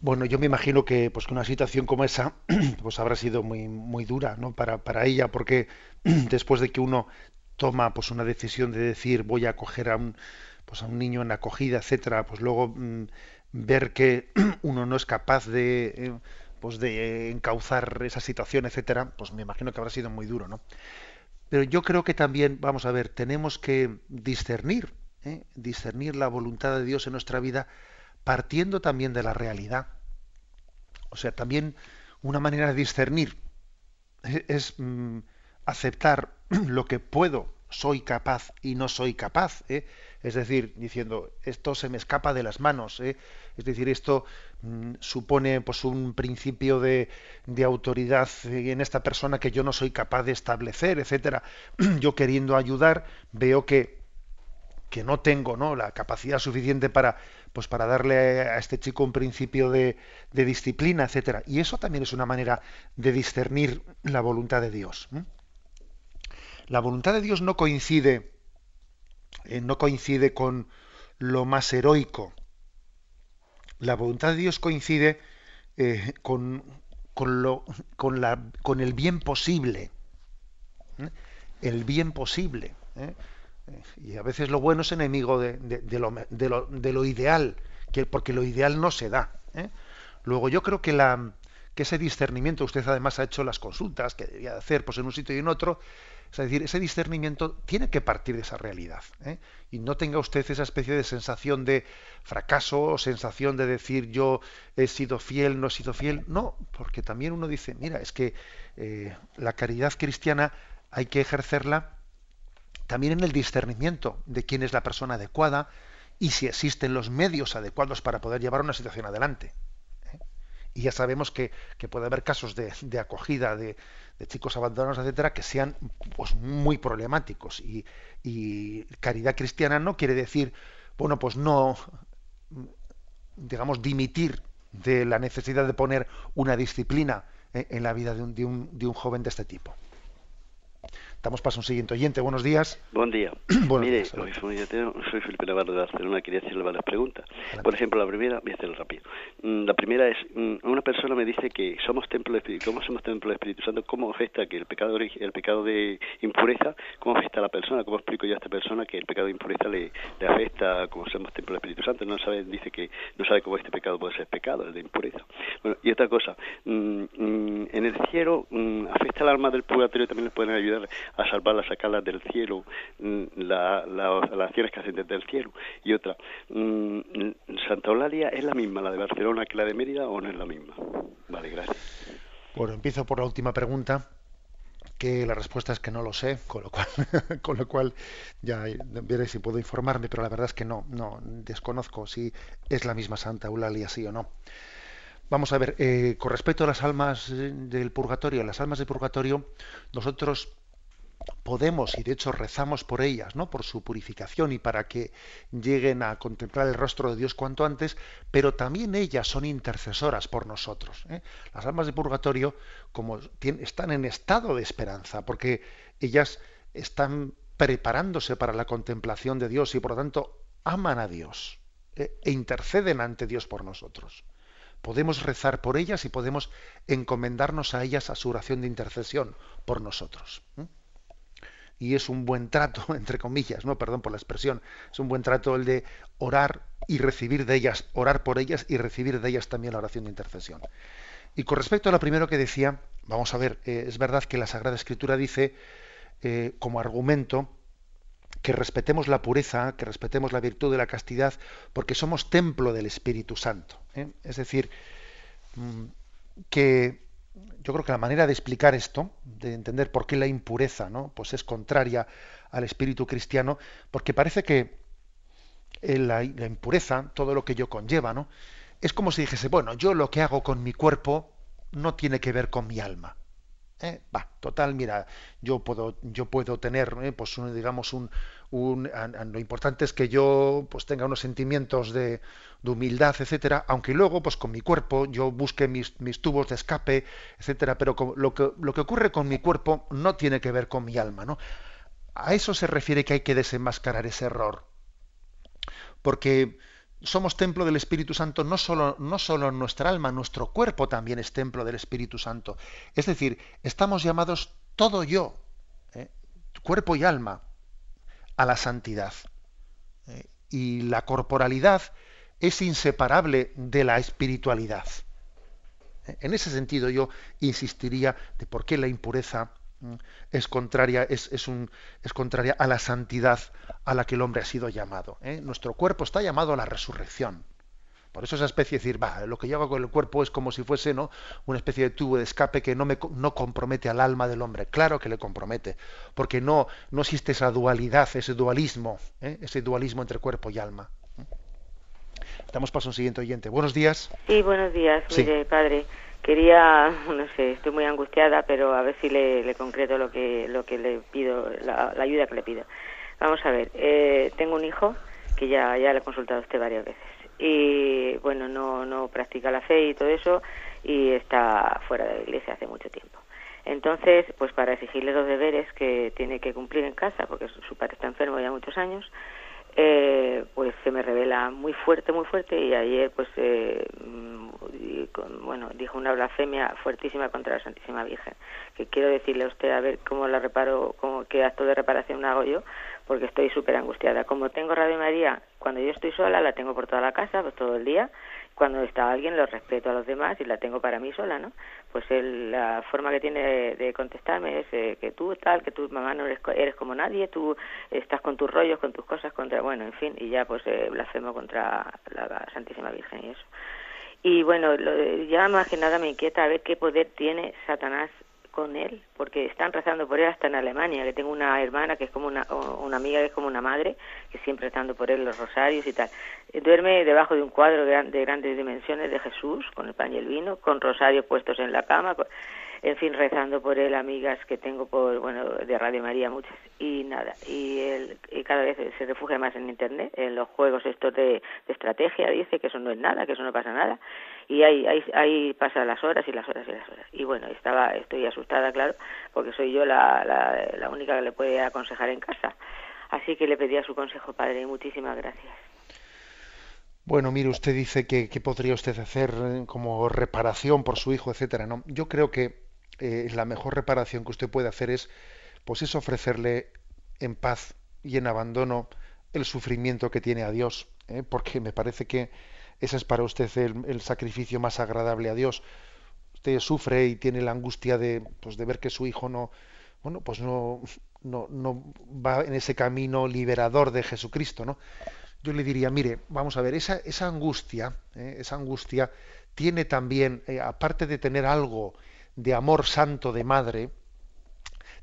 Bueno, yo me imagino que, pues, que una situación como esa pues habrá sido muy, muy dura ¿no? para, para ella, porque después de que uno toma pues, una decisión de decir voy a acoger a un, pues, a un niño en acogida, etcétera, pues luego mm, ver que uno no es capaz de, eh, pues, de encauzar esa situación, etcétera, pues me imagino que habrá sido muy duro, ¿no? Pero yo creo que también, vamos a ver, tenemos que discernir ¿eh? discernir la voluntad de Dios en nuestra vida partiendo también de la realidad. O sea, también una manera de discernir es, mm, aceptar lo que puedo, soy capaz y no soy capaz. ¿eh? Es decir, diciendo, esto se me escapa de las manos. ¿eh? Es decir, esto mm, supone pues, un principio de, autoridad en esta persona que yo no soy capaz de establecer, etcétera. Yo queriendo ayudar, veo que que no tengo ¿no? la capacidad suficiente para, pues para darle a este chico un principio de, disciplina, etcétera. Y eso también es una manera de discernir la voluntad de Dios. La voluntad de Dios no coincide, eh, no coincide con lo más heroico. La voluntad de Dios coincide eh, con, con, lo, con, la, con el bien posible. El bien posible. ¿eh? Y a veces lo bueno es enemigo de, lo, de lo, ideal, que, porque lo ideal no se da. ¿eh? Luego yo creo que, la, que ese discernimiento, usted además ha hecho las consultas que debía hacer pues, en un sitio y en otro, es decir, ese discernimiento tiene que partir de esa realidad. ¿eh? Y no tenga usted esa especie de sensación de fracaso o sensación de decir yo he sido fiel, no he sido fiel. No, porque también uno dice, mira, es que eh, la caridad cristiana hay que ejercerla también en el discernimiento de quién es la persona adecuada y si existen los medios adecuados para poder llevar una situación adelante. ¿eh? Y ya sabemos que, puede haber casos de, acogida de, chicos abandonados, etcétera, que sean pues, muy problemáticos. Y, y caridad cristiana no quiere decir, bueno, pues no, digamos, dimitir de la necesidad de poner una disciplina eh, en la vida de un, de un, de un joven de este tipo. Damos paso a un siguiente oyente. Buenos días. Buen día. Mire, soy Felipe Navarro de Barcelona. Quería hacerle varias preguntas. Por ejemplo, la primera, voy a hacerlo rápido. Mm, la primera es, mm, una persona me dice que somos templo del Espíritu. ¿Cómo somos templo del Espíritu Santo? ¿Cómo afecta que el pecado, el pecado de impureza, cómo afecta a la persona? ¿Cómo explico yo a esta persona que el pecado de impureza le, le afecta como somos templo del Espíritu Santo? No sabe, dice que no sabe cómo este pecado puede ser pecado, el de impureza. Bueno, y otra cosa, mm, en el cielo afecta al alma del purgatorio también les pueden ayudar a salvarla, a sacarla del cielo, mm, la, las acciones que hacen desde el cielo. Y otra, mm, ¿Santa Eulalia es la misma, la de Barcelona, que la de Mérida o no es la misma? Vale, gracias. Bueno, empiezo por la última pregunta que la respuesta es que no lo sé, con lo cual, con lo cual ya veré si puedo informarme, pero la verdad es que no, no desconozco si es la misma Santa Eulalia, sí o no. Vamos a ver, eh, con respecto a las almas del purgatorio, las almas del purgatorio, nosotros podemos y de hecho rezamos por ellas, ¿no? Por su purificación y para que lleguen a contemplar el rostro de Dios cuanto antes, pero también ellas son intercesoras por nosotros. ¿eh? Las almas de purgatorio como están en estado de esperanza, porque ellas están preparándose para la contemplación de Dios y por lo tanto aman a Dios ¿eh? e interceden ante Dios por nosotros. Podemos rezar por ellas y podemos encomendarnos a ellas a su oración de intercesión por nosotros. ¿eh? Y es un buen trato, entre comillas, no, perdón por la expresión, es un buen trato el de orar y recibir de ellas, orar por ellas y recibir de ellas también la oración de intercesión. Y con respecto a lo primero que decía, vamos a ver, eh, es verdad que la Sagrada Escritura dice eh, como argumento que respetemos la pureza, que respetemos la virtud de la castidad, porque somos templo del Espíritu Santo. ¿eh? Es decir, mm, que yo creo que la manera de explicar esto, de entender por qué la impureza, ¿no? Pues es contraria al espíritu cristiano, porque parece que la, la, impureza, todo lo que yo conlleva, ¿no? Es como si dijese, bueno, yo lo que hago con mi cuerpo no tiene que ver con mi alma. ¿Eh? Va, total, mira, yo puedo, yo puedo tener, ¿eh? pues digamos, un, un, lo importante es que yo pues tenga unos sentimientos de, de, humildad, etcétera, aunque luego, pues con mi cuerpo, yo busque mis, mis tubos de escape, etcétera, pero lo que, lo que ocurre con mi cuerpo no tiene que ver con mi alma, ¿no? A eso se refiere que hay que desenmascarar ese error. Porque somos templo del Espíritu Santo no solo, no solo nuestra alma, nuestro cuerpo también es templo del Espíritu Santo. Es decir, estamos llamados todo yo, ¿eh? cuerpo y alma, a la santidad. ¿eh? Y la corporalidad es inseparable de la espiritualidad. ¿eh? En ese sentido yo insistiría de por qué la impureza es contraria, es, es, un, es, contraria a la santidad a la que el hombre ha sido llamado. ¿eh? Nuestro cuerpo está llamado a la resurrección. Por eso esa especie de decir, va, lo que yo hago con el cuerpo es como si fuese ¿no? una especie de tubo de escape que no, me, no compromete al alma del hombre. Claro que le compromete, porque no, no existe esa dualidad, ese dualismo, ¿eh? ese dualismo entre cuerpo y alma. Damos paso a un siguiente oyente. Buenos días. Sí, buenos días, mire, padre quería, no sé, estoy muy angustiada, pero a ver si le, concreto lo que, lo que le pido, la, ayuda que le pido. Vamos a ver, eh, tengo un hijo que ya, ya le he consultado a usted varias veces y bueno, no, no practica la fe y todo eso y está fuera de la iglesia hace mucho tiempo. Entonces, pues para exigirle los deberes que tiene que cumplir en casa, porque su padre está enfermo ya muchos años, eh, pues se me revela muy fuerte, muy fuerte y ayer pues eh, bueno dijo una blasfemia fuertísima contra la Santísima Virgen que quiero decirle a usted a ver cómo la reparo, cómo, qué acto de reparación hago yo porque estoy súper angustiada. Como tengo Radio María, cuando yo estoy sola la tengo por toda la casa, pues todo el día cuando está alguien lo respeto a los demás y la tengo para mí sola, ¿no? Pues la forma que tiene de, contestarme es eh, que tú tal, que tu mamá no eres, eres, como nadie, tú estás con tus rollos, con tus cosas, contra, bueno, en fin, y ya pues eh, blasfemo contra la, Santísima Virgen y eso. Y bueno, lo, ya más que nada me inquieta a ver qué poder tiene Satanás con él, porque están rezando por él hasta en Alemania, que tengo una hermana que es como una, una amiga que es como una madre, que siempre rezando por él los rosarios y tal. Duerme debajo de un cuadro de, grandes dimensiones de Jesús, con el pan y el vino, con rosarios puestos en la cama, en fin, rezando por él, amigas que tengo por, bueno, de Radio María muchas, y nada, y él y cada vez se refugia más en Internet, en los juegos estos de, estrategia, dice que eso no es nada, que eso no pasa nada, y ahí, ahí, ahí pasa las horas y las horas y las horas. Y bueno, estaba, estoy asustada, claro, porque soy yo la, la, la única que le puede aconsejar en casa. Así que le pedía su consejo, padre, y muchísimas gracias. Bueno, mire, usted dice que, que podría usted hacer eh, como reparación por su hijo, etcétera. No, yo creo que eh, la mejor reparación que usted puede hacer es, pues es ofrecerle en paz y en abandono el sufrimiento que tiene a Dios, ¿eh? porque me parece que ese es para usted el, sacrificio más agradable a Dios. Usted sufre y tiene la angustia de, pues, de ver que su hijo no, bueno, pues no, no, no va en ese camino liberador de Jesucristo, ¿no? Yo le diría, mire, vamos a ver, esa, esa angustia, ¿eh? esa angustia tiene también, aparte de tener algo de amor santo de madre,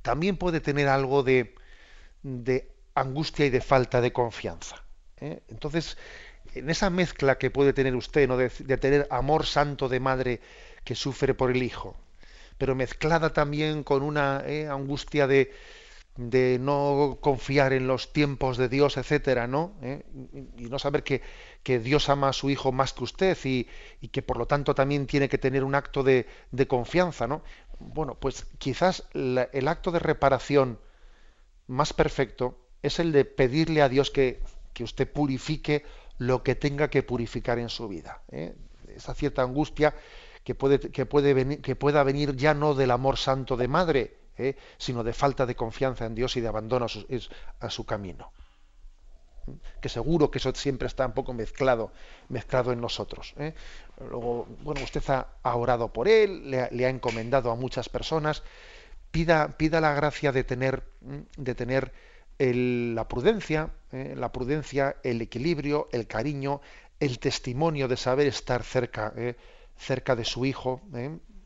también puede tener algo de, de angustia y de falta de confianza. ¿eh? Entonces, en esa mezcla que puede tener usted, ¿no? de, tener amor santo de madre que sufre por el hijo, pero mezclada también con una ¿eh? angustia de, de no confiar en los tiempos de Dios, etcétera, ¿no? ¿Eh? Y no saber que, que, Dios ama a su hijo más que usted y, y, que por lo tanto también tiene que tener un acto de, confianza, ¿no? Bueno, pues quizás el acto de reparación más perfecto es el de pedirle a Dios que, que usted purifique lo que tenga que purificar en su vida. ¿eh? Esa cierta angustia que, puede, que, venir, que pueda venir ya no del amor santo de madre, ¿eh? sino de falta de confianza en Dios y de abandono a su, camino. Que seguro que eso siempre está un poco mezclado, mezclado en nosotros. ¿eh? Luego, bueno, usted ha, orado por él, le, ha encomendado a muchas personas. Pida, pida la gracia de tener, de tener la prudencia, ¿eh? la prudencia, el equilibrio, el cariño, el testimonio de saber estar cerca, cerca de su hijo,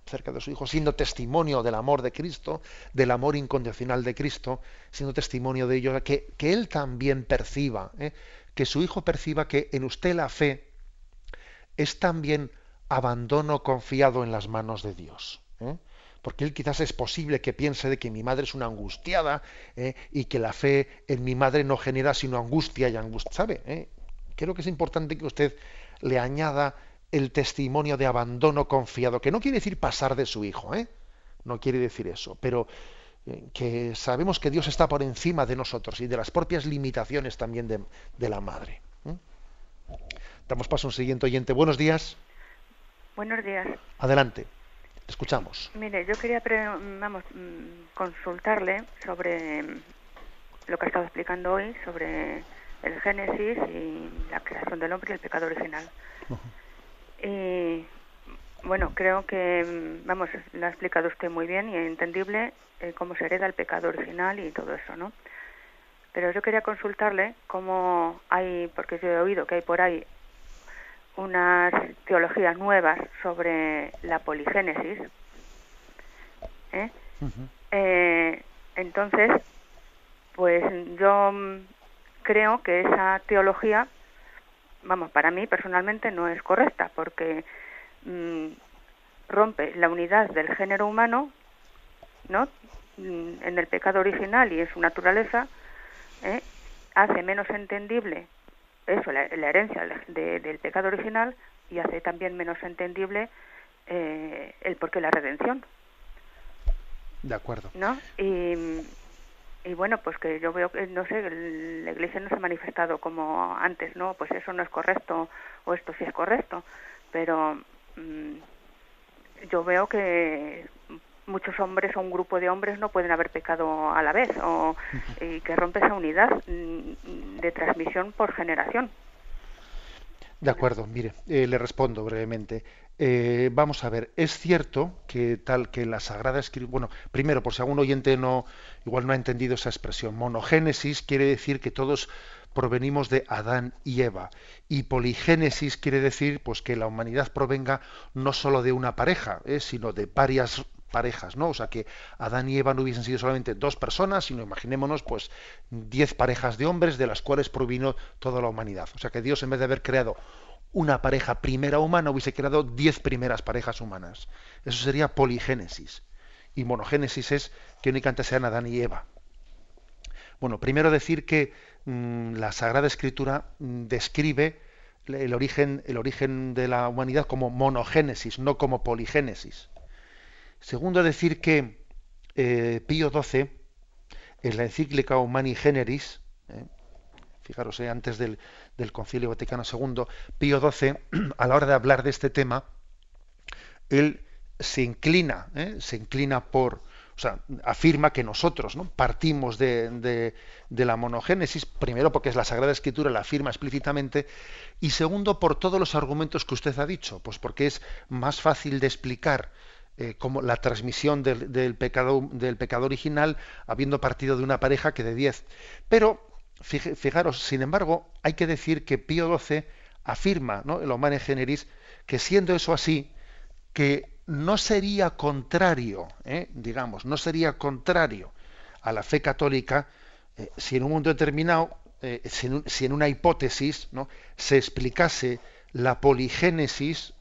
cerca de su hijo, siendo testimonio del amor de Cristo, del amor incondicional de Cristo, siendo testimonio de ello, que, que él también perciba, ¿eh? que su hijo perciba que en usted la fe es también abandono confiado en las manos de Dios. ¿eh? Porque él quizás es posible que piense de que mi madre es una angustiada ¿eh? y que la fe en mi madre no genera sino angustia y angustia. ¿Sabe? Creo que es importante que usted le añada el testimonio de abandono confiado, que no quiere decir pasar de su hijo, ¿eh? no quiere decir eso, pero eh, que sabemos que Dios está por encima de nosotros y de las propias limitaciones también de, la madre. ¿eh? Damos paso a un siguiente oyente. Buenos días. Buenos días. Adelante. escuchamos. Mire, yo quería vamos, mm, consultarle sobre lo que ha estado explicando hoy, sobre el Génesis y la creación del hombre y el pecado original. Y bueno, creo que, mm, vamos, lo ha explicado usted muy bien y entendible eh, cómo se hereda el pecado original y todo eso, ¿no? Pero yo quería consultarle cómo hay, porque yo he oído que hay por ahí unas teologías nuevas sobre la poligénesis. ¿eh? Eh, entonces, pues yo mm, creo que esa teología vamos, para mí personalmente no es correcta porque mm, rompe la unidad del género humano, ¿no? Mm, en el pecado original y en su naturaleza, ¿eh? hace menos entendible eso, la, herencia del pecado original y hace también menos entendible eh, el porqué la redención. De acuerdo. ¿No? Y, y bueno, pues que yo veo que, no sé, la Iglesia no se ha manifestado como antes, ¿no? Pues eso no es correcto o esto sí es correcto, pero mm, yo veo que muchos hombres o un grupo de hombres no pueden haber pecado a la vez o y que rompe esa unidad mm, de transmisión por generación. De acuerdo, mire, eh, le respondo brevemente. Eh, vamos a ver, es cierto que tal que la Sagrada Escritura, bueno, primero, por si algún oyente no, igual no ha entendido esa expresión, monogénesis quiere decir que todos provenimos de Adán y Eva, y poligénesis quiere decir pues que la humanidad provenga no solo de una pareja, eh, sino de varias parejas, ¿no? O sea, que Adán y Eva no hubiesen sido solamente dos personas, sino imaginémonos, pues, diez parejas de hombres de las cuales provino toda la humanidad. O sea, que Dios, en vez de haber creado una pareja primera humana, hubiese creado diez primeras parejas humanas. Eso sería poligénesis. Y monogénesis es que únicamente sean Adán y Eva. Bueno, primero decir que mm, la Sagrada Escritura mm, describe el origen, el origen de la humanidad como monogénesis, no como poligénesis. Segundo, decir que eh, Pío XII, en la encíclica Humani Generis, eh, fijaros, eh, antes del, Concilio Vaticano II, Pío XII, a la hora de hablar de este tema, él se inclina, se inclina por, o sea, afirma que nosotros ¿no? partimos de, la monogénesis, primero porque es la Sagrada Escritura, la afirma explícitamente, y segundo por todos los argumentos que usted ha dicho, pues porque es más fácil de explicar eh, como la transmisión del, pecado, original habiendo partido de una pareja que de diez. Pero, fijaros, sin embargo, hay que decir que Pío XII afirma, ¿no? el Humane Generis, que siendo eso así, que no sería contrario, ¿eh? digamos, no sería contrario a la fe católica eh, si en un mundo determinado, eh, si, en, una hipótesis ¿no? se explicase la poligénesis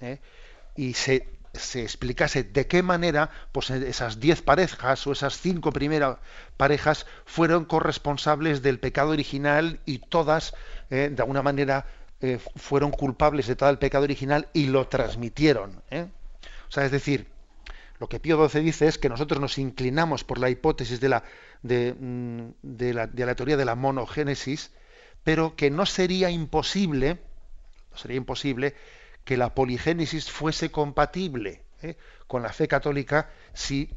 y se, se, explicase de qué manera pues, esas diez parejas o esas cinco primeras parejas fueron corresponsables del pecado original y todas, de alguna manera, fueron culpables de todo el pecado original y lo transmitieron. O sea, es decir, lo que Pío XII dice es que nosotros nos inclinamos por la hipótesis de la, mm, de, la, de la, teoría de la monogénesis, pero que no sería imposible, no sería imposible que la poligénesis fuese compatible ¿eh? con la fe católica si,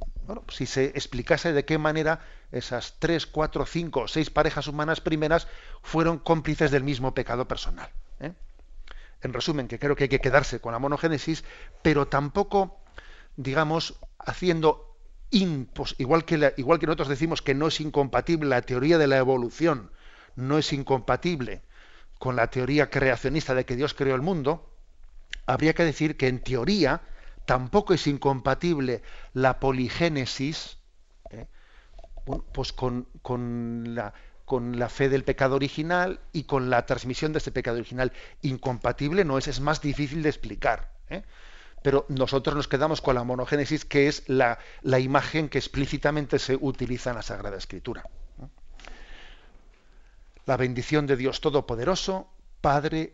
si se explicase de qué manera esas tres, cuatro, cinco o seis parejas humanas primeras fueron cómplices del mismo pecado personal. ¿eh? en resumen, que creo que hay que quedarse con la monogénesis, pero tampoco, digamos, haciendo igual que, igual que nosotros decimos que no es incompatible la teoría de la evolución, no es incompatible con la teoría creacionista de que Dios creó el mundo, habría que decir que en teoría tampoco es incompatible la poligénesis ¿eh? pues con, con la, con la fe del pecado original y con la transmisión de ese pecado original. Incompatible no es, es más difícil de explicar. ¿eh? Pero nosotros nos quedamos con la monogénesis, que es la, la, imagen que explícitamente se utiliza en la Sagrada Escritura. La bendición de Dios Todopoderoso, Padre,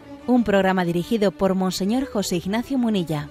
un programa dirigido por Monseñor José Ignacio Munilla.